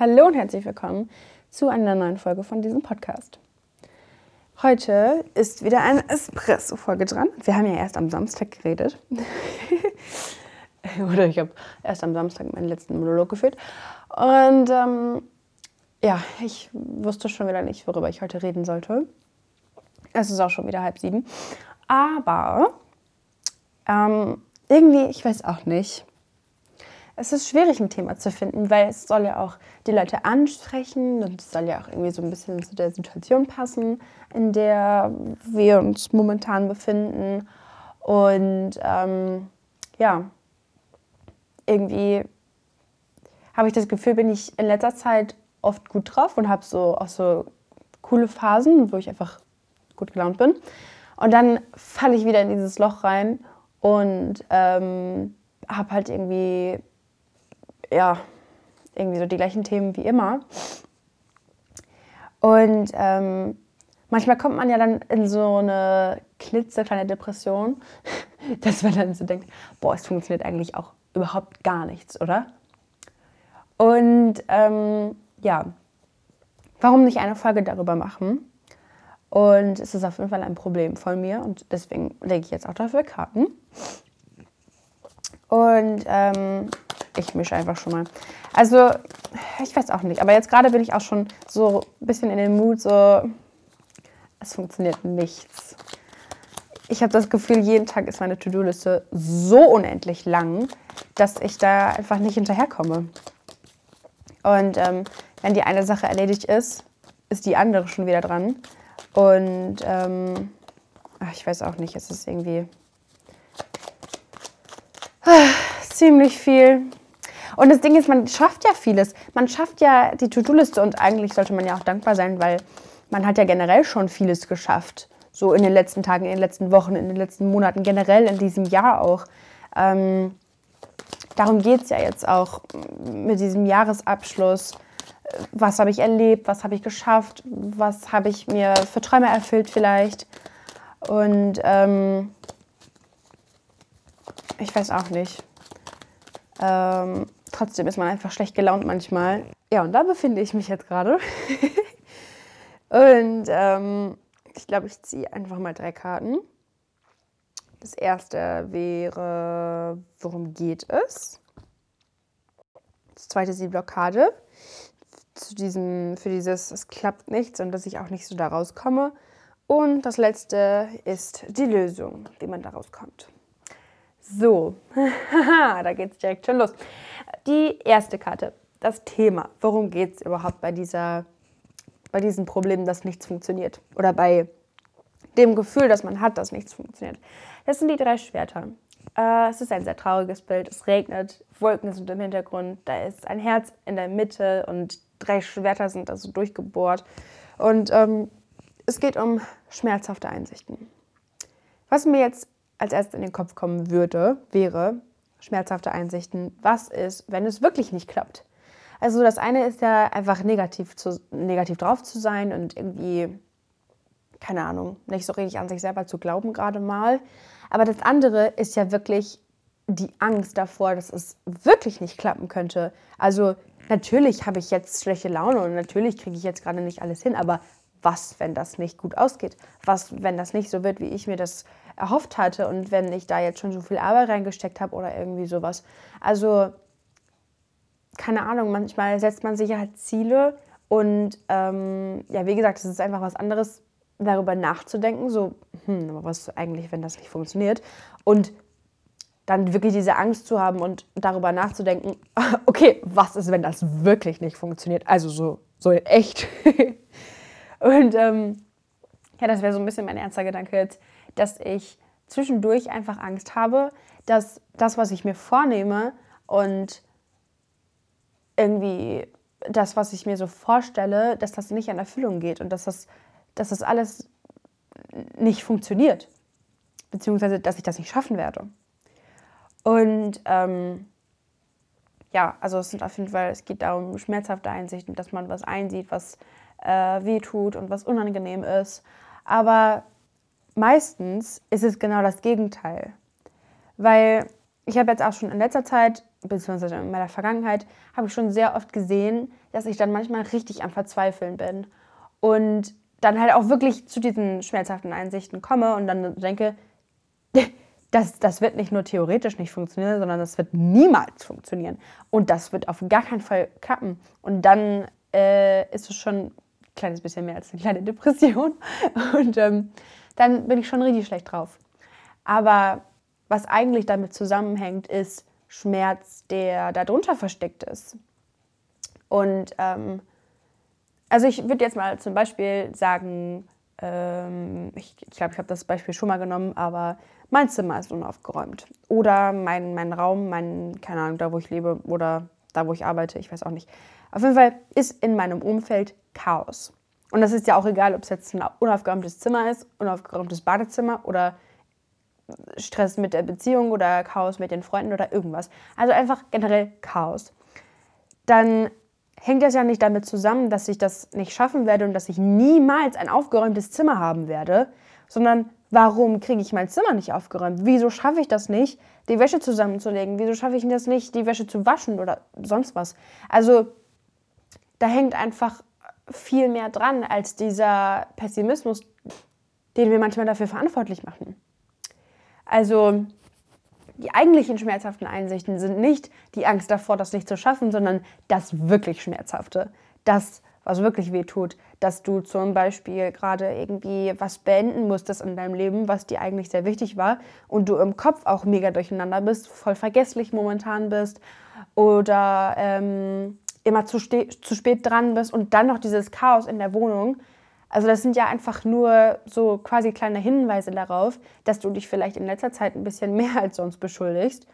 Hallo und herzlich willkommen zu einer neuen Folge von diesem Podcast. Heute ist wieder eine Espresso-Folge dran. Wir haben ja erst am Samstag geredet. Oder ich habe erst am Samstag meinen letzten Monolog geführt. Und ähm, ja, ich wusste schon wieder nicht, worüber ich heute reden sollte. Es ist auch schon wieder halb sieben. Aber ähm, irgendwie, ich weiß auch nicht es ist schwierig, ein Thema zu finden, weil es soll ja auch die Leute ansprechen und es soll ja auch irgendwie so ein bisschen zu der Situation passen, in der wir uns momentan befinden. Und ähm, ja, irgendwie habe ich das Gefühl, bin ich in letzter Zeit oft gut drauf und habe so auch so coole Phasen, wo ich einfach gut gelaunt bin. Und dann falle ich wieder in dieses Loch rein und ähm, habe halt irgendwie ja, irgendwie so die gleichen Themen wie immer. Und ähm, manchmal kommt man ja dann in so eine klitzekleine Depression, dass man dann so denkt, boah, es funktioniert eigentlich auch überhaupt gar nichts, oder? Und ähm, ja, warum nicht eine Folge darüber machen? Und es ist auf jeden Fall ein Problem von mir und deswegen lege ich jetzt auch dafür Karten. Und ähm, ich mische einfach schon mal. Also, ich weiß auch nicht. Aber jetzt gerade bin ich auch schon so ein bisschen in den Mut, so, es funktioniert nichts. Ich habe das Gefühl, jeden Tag ist meine To-Do-Liste so unendlich lang, dass ich da einfach nicht hinterherkomme. Und ähm, wenn die eine Sache erledigt ist, ist die andere schon wieder dran. Und ähm, ach, ich weiß auch nicht, es ist irgendwie ziemlich viel. Und das Ding ist, man schafft ja vieles. Man schafft ja die To-Do-Liste und eigentlich sollte man ja auch dankbar sein, weil man hat ja generell schon vieles geschafft. So in den letzten Tagen, in den letzten Wochen, in den letzten Monaten, generell in diesem Jahr auch. Ähm, darum geht es ja jetzt auch mit diesem Jahresabschluss. Was habe ich erlebt? Was habe ich geschafft? Was habe ich mir für Träume erfüllt vielleicht? Und ähm, ich weiß auch nicht. Ähm, trotzdem ist man einfach schlecht gelaunt manchmal. Ja, und da befinde ich mich jetzt gerade. und ähm, ich glaube, ich ziehe einfach mal drei Karten. Das erste wäre, worum geht es? Das zweite ist die Blockade. Zu diesem, für dieses, es klappt nichts und dass ich auch nicht so da rauskomme. Und das letzte ist die Lösung, wie man da rauskommt. So, da geht es direkt schon los. Die erste Karte, das Thema. Worum geht es überhaupt bei, dieser, bei diesem Problem, dass nichts funktioniert? Oder bei dem Gefühl, das man hat, dass nichts funktioniert. Das sind die drei Schwerter. Äh, es ist ein sehr trauriges Bild. Es regnet, Wolken sind im Hintergrund, da ist ein Herz in der Mitte und drei Schwerter sind also durchgebohrt. Und ähm, es geht um schmerzhafte Einsichten. Was mir jetzt als erstes in den Kopf kommen würde, wäre schmerzhafte Einsichten. Was ist, wenn es wirklich nicht klappt? Also das eine ist ja einfach negativ, zu, negativ drauf zu sein und irgendwie, keine Ahnung, nicht so richtig an sich selber zu glauben gerade mal. Aber das andere ist ja wirklich die Angst davor, dass es wirklich nicht klappen könnte. Also natürlich habe ich jetzt schlechte Laune und natürlich kriege ich jetzt gerade nicht alles hin, aber was, wenn das nicht gut ausgeht? Was, wenn das nicht so wird, wie ich mir das erhofft hatte und wenn ich da jetzt schon so viel Arbeit reingesteckt habe oder irgendwie sowas. Also, keine Ahnung, manchmal setzt man sich halt Ziele und ähm, ja, wie gesagt, es ist einfach was anderes, darüber nachzudenken, so, hm, aber was eigentlich, wenn das nicht funktioniert? Und dann wirklich diese Angst zu haben und darüber nachzudenken, okay, was ist, wenn das wirklich nicht funktioniert? Also so, so echt. und ähm, ja, das wäre so ein bisschen mein ernster Gedanke jetzt dass ich zwischendurch einfach Angst habe, dass das, was ich mir vornehme und irgendwie das, was ich mir so vorstelle, dass das nicht in Erfüllung geht und dass das, dass das alles nicht funktioniert. Beziehungsweise, dass ich das nicht schaffen werde. Und ähm, ja, also es sind auf jeden Fall, es geht darum, schmerzhafte Einsichten, dass man was einsieht, was äh, weh tut und was unangenehm ist. Aber meistens ist es genau das Gegenteil. Weil ich habe jetzt auch schon in letzter Zeit, beziehungsweise in meiner Vergangenheit, habe ich schon sehr oft gesehen, dass ich dann manchmal richtig am Verzweifeln bin. Und dann halt auch wirklich zu diesen schmerzhaften Einsichten komme und dann denke, das, das wird nicht nur theoretisch nicht funktionieren, sondern das wird niemals funktionieren. Und das wird auf gar keinen Fall klappen. Und dann äh, ist es schon ein kleines bisschen mehr als eine kleine Depression. Und ähm, dann bin ich schon richtig schlecht drauf. Aber was eigentlich damit zusammenhängt, ist Schmerz, der darunter versteckt ist. Und ähm, also ich würde jetzt mal zum Beispiel sagen, ähm, ich glaube, ich, glaub, ich habe das Beispiel schon mal genommen, aber mein Zimmer ist unaufgeräumt. Oder mein, mein Raum, mein, keine Ahnung, da wo ich lebe oder da wo ich arbeite, ich weiß auch nicht. Auf jeden Fall ist in meinem Umfeld Chaos. Und das ist ja auch egal, ob es jetzt ein unaufgeräumtes Zimmer ist, unaufgeräumtes Badezimmer oder Stress mit der Beziehung oder Chaos mit den Freunden oder irgendwas. Also einfach generell Chaos. Dann hängt das ja nicht damit zusammen, dass ich das nicht schaffen werde und dass ich niemals ein aufgeräumtes Zimmer haben werde, sondern warum kriege ich mein Zimmer nicht aufgeräumt? Wieso schaffe ich das nicht, die Wäsche zusammenzulegen? Wieso schaffe ich das nicht, die Wäsche zu waschen oder sonst was? Also da hängt einfach viel mehr dran als dieser Pessimismus, den wir manchmal dafür verantwortlich machen. Also die eigentlichen schmerzhaften Einsichten sind nicht die Angst davor, das nicht zu schaffen, sondern das wirklich Schmerzhafte. Das, was wirklich wehtut. Dass du zum Beispiel gerade irgendwie was beenden musstest in deinem Leben, was dir eigentlich sehr wichtig war und du im Kopf auch mega durcheinander bist, voll vergesslich momentan bist oder ähm, immer zu, zu spät dran bist und dann noch dieses Chaos in der Wohnung also das sind ja einfach nur so quasi kleine Hinweise darauf, dass du dich vielleicht in letzter Zeit ein bisschen mehr als sonst beschuldigst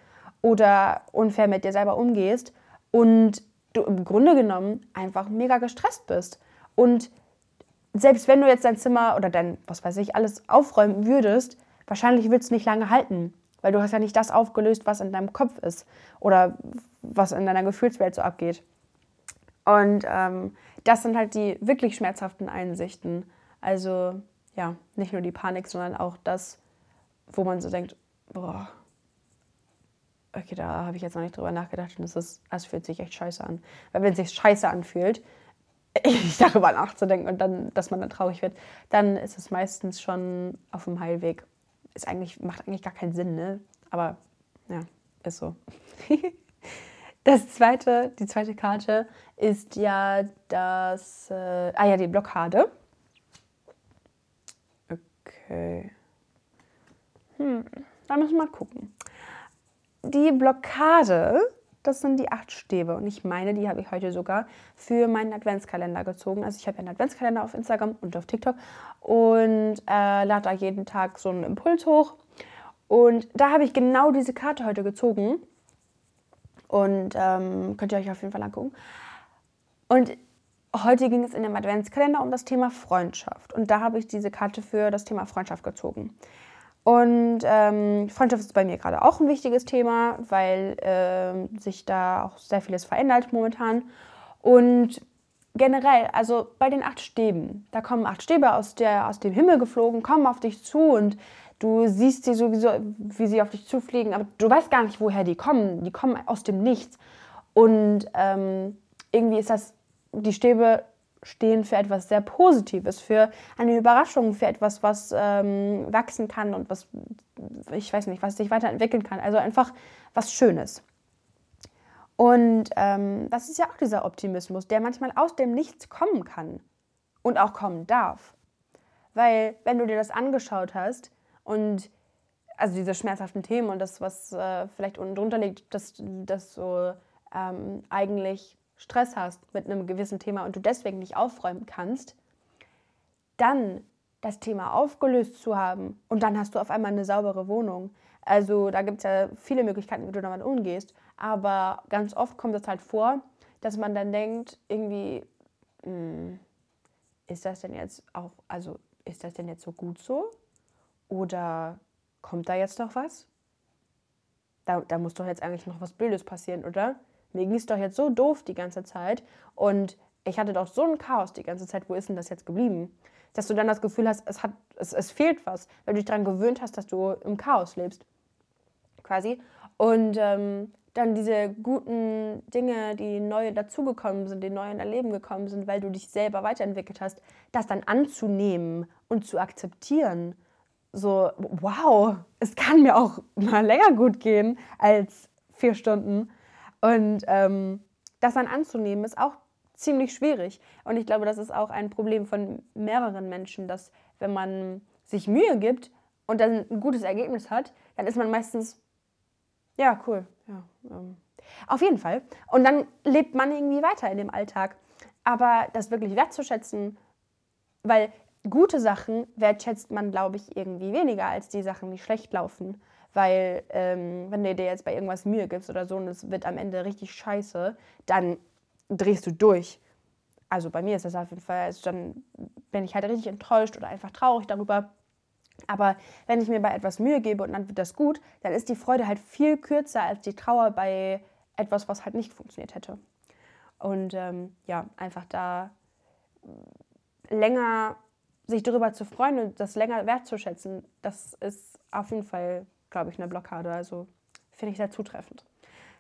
oder unfair mit dir selber umgehst und du im Grunde genommen einfach mega gestresst bist. Und selbst wenn du jetzt dein Zimmer oder dein, was weiß ich, alles aufräumen würdest, wahrscheinlich wird es nicht lange halten, weil du hast ja nicht das aufgelöst, was in deinem Kopf ist oder was in deiner Gefühlswelt so abgeht. Und ähm, das sind halt die wirklich schmerzhaften Einsichten. Also ja, nicht nur die Panik, sondern auch das, wo man so denkt, boah, okay, da habe ich jetzt noch nicht drüber nachgedacht und das, ist, das fühlt sich echt scheiße an. Weil wenn es sich scheiße anfühlt, darüber nachzudenken und dann, dass man dann traurig wird, dann ist es meistens schon auf dem Heilweg. Ist eigentlich, macht eigentlich gar keinen Sinn, ne? Aber ja, ist so. Das zweite, die zweite Karte ist ja das, äh, ah ja, die Blockade. Okay. Hm, da müssen wir mal gucken. Die Blockade, das sind die acht Stäbe. Und ich meine, die habe ich heute sogar für meinen Adventskalender gezogen. Also ich habe einen Adventskalender auf Instagram und auf TikTok und äh, lade da jeden Tag so einen Impuls hoch. Und da habe ich genau diese Karte heute gezogen. Und ähm, könnt ihr euch auf jeden Fall angucken. Und heute ging es in dem Adventskalender um das Thema Freundschaft. Und da habe ich diese Karte für das Thema Freundschaft gezogen. Und ähm, Freundschaft ist bei mir gerade auch ein wichtiges Thema, weil äh, sich da auch sehr vieles verändert momentan. Und generell, also bei den acht Stäben, da kommen acht Stäbe aus, der, aus dem Himmel geflogen, kommen auf dich zu und Du siehst sie sowieso, wie sie auf dich zufliegen, aber du weißt gar nicht, woher die kommen. Die kommen aus dem Nichts. Und ähm, irgendwie ist das, die Stäbe stehen für etwas sehr Positives, für eine Überraschung, für etwas, was ähm, wachsen kann und was, ich weiß nicht, was sich weiterentwickeln kann. Also einfach was Schönes. Und ähm, das ist ja auch dieser Optimismus, der manchmal aus dem Nichts kommen kann und auch kommen darf. Weil, wenn du dir das angeschaut hast, und also diese schmerzhaften Themen und das, was äh, vielleicht unten drunter liegt, dass, dass du ähm, eigentlich Stress hast mit einem gewissen Thema und du deswegen nicht aufräumen kannst, dann das Thema aufgelöst zu haben und dann hast du auf einmal eine saubere Wohnung. Also da gibt es ja viele Möglichkeiten, wie du damit umgehst. Aber ganz oft kommt es halt vor, dass man dann denkt, irgendwie, mh, hm, ist das denn jetzt auch, also ist das denn jetzt so gut so? Oder kommt da jetzt noch was? Da, da muss doch jetzt eigentlich noch was Blödes passieren, oder? Mir ging es doch jetzt so doof die ganze Zeit und ich hatte doch so ein Chaos die ganze Zeit. Wo ist denn das jetzt geblieben? Dass du dann das Gefühl hast, es, hat, es, es fehlt was, weil du dich daran gewöhnt hast, dass du im Chaos lebst. Quasi. Und ähm, dann diese guten Dinge, die neu dazugekommen sind, die neu in dein Leben gekommen sind, weil du dich selber weiterentwickelt hast, das dann anzunehmen und zu akzeptieren. So, wow, es kann mir auch mal länger gut gehen als vier Stunden. Und ähm, das dann anzunehmen, ist auch ziemlich schwierig. Und ich glaube, das ist auch ein Problem von mehreren Menschen, dass wenn man sich Mühe gibt und dann ein gutes Ergebnis hat, dann ist man meistens, ja, cool. Ja, ähm, auf jeden Fall. Und dann lebt man irgendwie weiter in dem Alltag. Aber das wirklich wertzuschätzen, weil gute Sachen wertschätzt man, glaube ich, irgendwie weniger als die Sachen, die schlecht laufen. Weil ähm, wenn du dir jetzt bei irgendwas Mühe gibst oder so und es wird am Ende richtig scheiße, dann drehst du durch. Also bei mir ist das auf jeden Fall, also dann bin ich halt richtig enttäuscht oder einfach traurig darüber. Aber wenn ich mir bei etwas Mühe gebe und dann wird das gut, dann ist die Freude halt viel kürzer als die Trauer bei etwas, was halt nicht funktioniert hätte. Und ähm, ja, einfach da länger sich darüber zu freuen und das länger wertzuschätzen, das ist auf jeden Fall, glaube ich, eine Blockade. Also finde ich sehr zutreffend.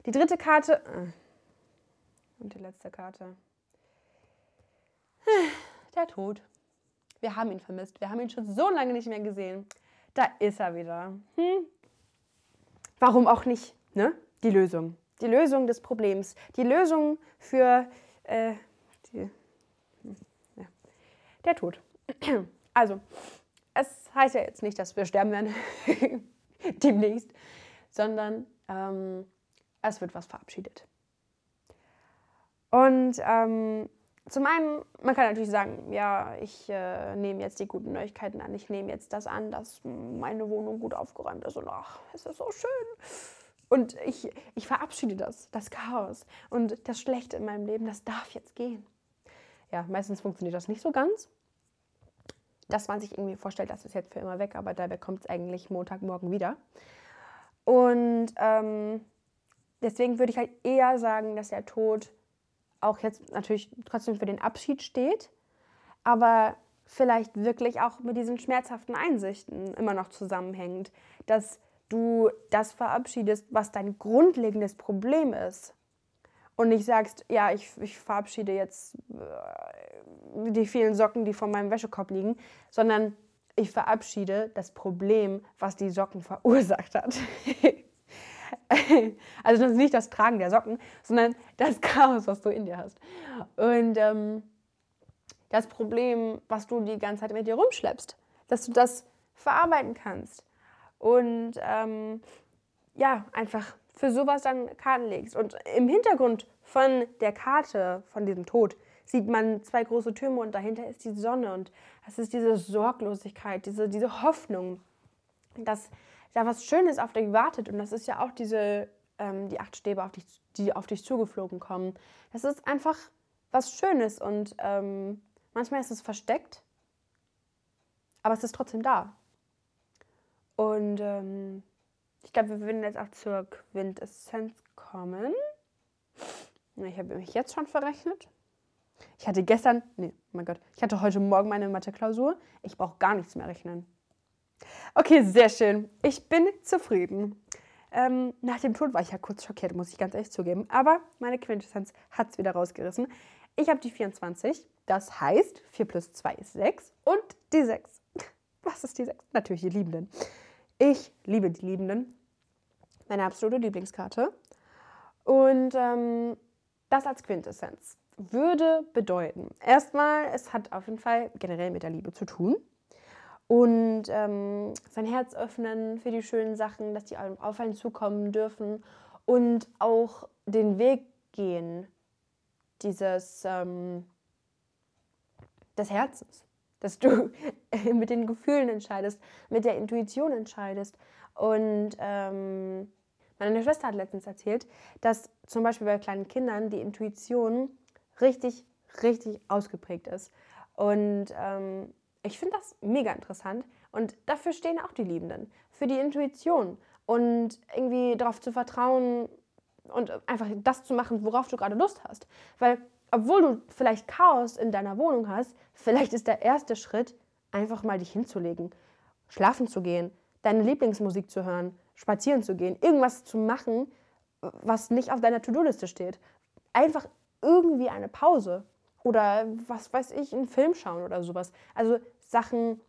Die dritte Karte äh, und die letzte Karte. Der Tod. Wir haben ihn vermisst. Wir haben ihn schon so lange nicht mehr gesehen. Da ist er wieder. Hm? Warum auch nicht? Ne? Die Lösung. Die Lösung des Problems. Die Lösung für äh, die, hm, ja. der Tod. Also, es heißt ja jetzt nicht, dass wir sterben werden demnächst, sondern ähm, es wird was verabschiedet. Und ähm, zum einen, man kann natürlich sagen, ja, ich äh, nehme jetzt die guten Neuigkeiten an, ich nehme jetzt das an, dass meine Wohnung gut aufgeräumt ist und ach, es ist so schön. Und ich, ich verabschiede das, das Chaos und das Schlechte in meinem Leben, das darf jetzt gehen. Ja, meistens funktioniert das nicht so ganz. Dass man sich irgendwie vorstellt, das ist jetzt für immer weg, aber dabei kommt es eigentlich Montagmorgen wieder. Und ähm, deswegen würde ich halt eher sagen, dass der Tod auch jetzt natürlich trotzdem für den Abschied steht, aber vielleicht wirklich auch mit diesen schmerzhaften Einsichten immer noch zusammenhängt, dass du das verabschiedest, was dein grundlegendes Problem ist. Und nicht sagst, ja, ich, ich verabschiede jetzt äh, die vielen Socken, die vor meinem Wäschekorb liegen, sondern ich verabschiede das Problem, was die Socken verursacht hat. also das ist nicht das Tragen der Socken, sondern das Chaos, was du in dir hast. Und ähm, das Problem, was du die ganze Zeit mit dir rumschleppst, dass du das verarbeiten kannst. Und ähm, ja, einfach für sowas dann Karten legst. Und im Hintergrund von der Karte, von diesem Tod, sieht man zwei große Türme und dahinter ist die Sonne. Und das ist diese Sorglosigkeit, diese, diese Hoffnung, dass da was Schönes auf dich wartet. Und das ist ja auch diese, ähm, die acht Stäbe, auf dich, die auf dich zugeflogen kommen. Das ist einfach was Schönes und ähm, manchmal ist es versteckt, aber es ist trotzdem da. Und ähm, ich glaube, wir würden jetzt auch zur Quintessenz kommen. Ich habe mich jetzt schon verrechnet. Ich hatte gestern, nee, mein Gott, ich hatte heute Morgen meine Mathe-Klausur. Ich brauche gar nichts mehr rechnen. Okay, sehr schön. Ich bin zufrieden. Ähm, nach dem Tod war ich ja kurz schockiert, muss ich ganz ehrlich zugeben. Aber meine Quintessenz hat es wieder rausgerissen. Ich habe die 24, das heißt 4 plus 2 ist 6 und die 6. Was ist die 6? Natürlich die Liebenden. Ich liebe die Liebenden. Meine absolute Lieblingskarte. Und ähm, das als Quintessenz würde bedeuten, erstmal, es hat auf jeden Fall generell mit der Liebe zu tun und ähm, sein Herz öffnen für die schönen Sachen, dass die auf einen zukommen dürfen und auch den Weg gehen dieses ähm, des Herzens, dass du mit den Gefühlen entscheidest, mit der Intuition entscheidest und ähm, meine Schwester hat letztens erzählt, dass zum Beispiel bei kleinen Kindern die Intuition richtig, richtig ausgeprägt ist. Und ähm, ich finde das mega interessant und dafür stehen auch die Liebenden, für die Intuition und irgendwie darauf zu vertrauen und einfach das zu machen, worauf du gerade Lust hast. Weil obwohl du vielleicht Chaos in deiner Wohnung hast, vielleicht ist der erste Schritt, einfach mal dich hinzulegen, schlafen zu gehen, deine Lieblingsmusik zu hören, spazieren zu gehen, irgendwas zu machen, was nicht auf deiner To-Do-Liste steht. Einfach irgendwie eine Pause oder was weiß ich, einen Film schauen oder sowas. Also Sachen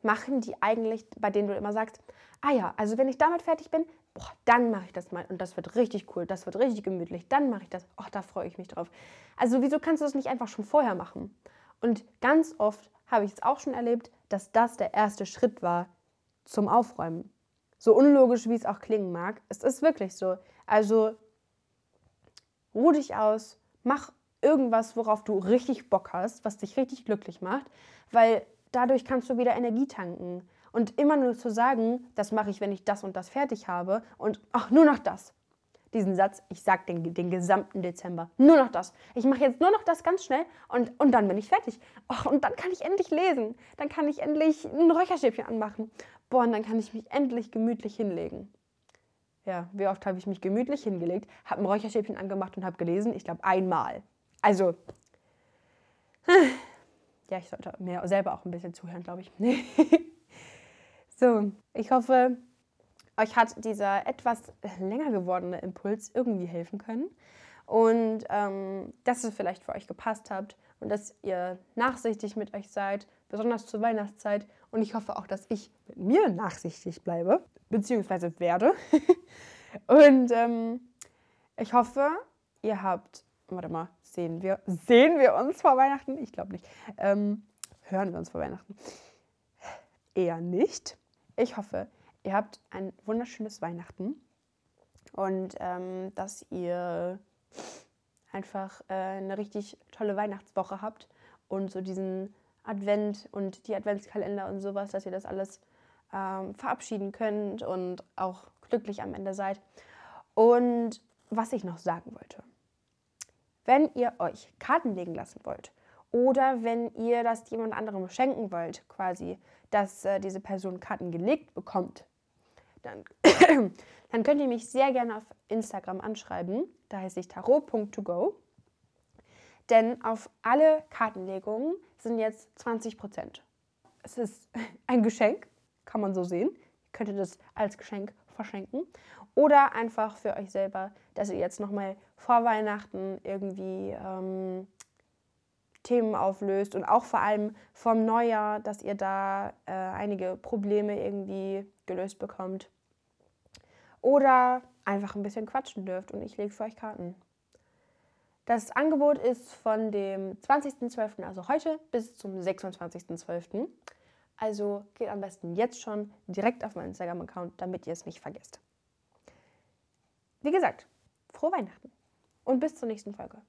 machen, die eigentlich, bei denen du immer sagst, ah ja, also wenn ich damit fertig bin, boah, dann mache ich das mal und das wird richtig cool, das wird richtig gemütlich, dann mache ich das, ach, da freue ich mich drauf. Also wieso kannst du das nicht einfach schon vorher machen? Und ganz oft habe ich es auch schon erlebt, dass das der erste Schritt war zum Aufräumen. So unlogisch, wie es auch klingen mag, es ist wirklich so. Also ruh dich aus, mach irgendwas, worauf du richtig Bock hast, was dich richtig glücklich macht, weil dadurch kannst du wieder Energie tanken. Und immer nur zu sagen, das mache ich, wenn ich das und das fertig habe und ach, nur noch das. Diesen Satz, ich sage den, den gesamten Dezember. Nur noch das. Ich mache jetzt nur noch das ganz schnell und, und dann bin ich fertig. Och, und dann kann ich endlich lesen. Dann kann ich endlich ein Räucherstäbchen anmachen. Boah, und dann kann ich mich endlich gemütlich hinlegen. Ja, wie oft habe ich mich gemütlich hingelegt, habe ein Räucherstäbchen angemacht und habe gelesen? Ich glaube einmal. Also, ja, ich sollte mir selber auch ein bisschen zuhören, glaube ich. so, ich hoffe, euch hat dieser etwas länger gewordene Impuls irgendwie helfen können und ähm, dass es vielleicht für euch gepasst habt und dass ihr nachsichtig mit euch seid, besonders zur Weihnachtszeit. Und ich hoffe auch, dass ich mit mir nachsichtig bleibe, beziehungsweise werde. und ähm, ich hoffe, ihr habt, warte mal, sehen wir, sehen wir uns vor Weihnachten? Ich glaube nicht. Ähm, hören wir uns vor Weihnachten? Eher nicht. Ich hoffe, ihr habt ein wunderschönes Weihnachten und ähm, dass ihr einfach äh, eine richtig tolle Weihnachtswoche habt und so diesen Advent und die Adventskalender und sowas, dass ihr das alles ähm, verabschieden könnt und auch glücklich am Ende seid. Und was ich noch sagen wollte. Wenn ihr euch Karten legen lassen wollt oder wenn ihr das jemand anderem schenken wollt, quasi, dass äh, diese Person Karten gelegt bekommt, dann, dann könnt ihr mich sehr gerne auf Instagram anschreiben. Da heiße ich tarot.togo. Denn auf alle Kartenlegungen sind jetzt 20 Prozent. Es ist ein Geschenk, kann man so sehen. Ihr könntet es als Geschenk verschenken. Oder einfach für euch selber, dass ihr jetzt nochmal vor Weihnachten irgendwie ähm, Themen auflöst und auch vor allem vom Neujahr, dass ihr da äh, einige Probleme irgendwie gelöst bekommt. Oder einfach ein bisschen quatschen dürft und ich lege für euch Karten. Das Angebot ist von dem 20.12., also heute, bis zum 26.12. Also geht am besten jetzt schon direkt auf meinen Instagram-Account, damit ihr es nicht vergesst. Wie gesagt, frohe Weihnachten und bis zur nächsten Folge.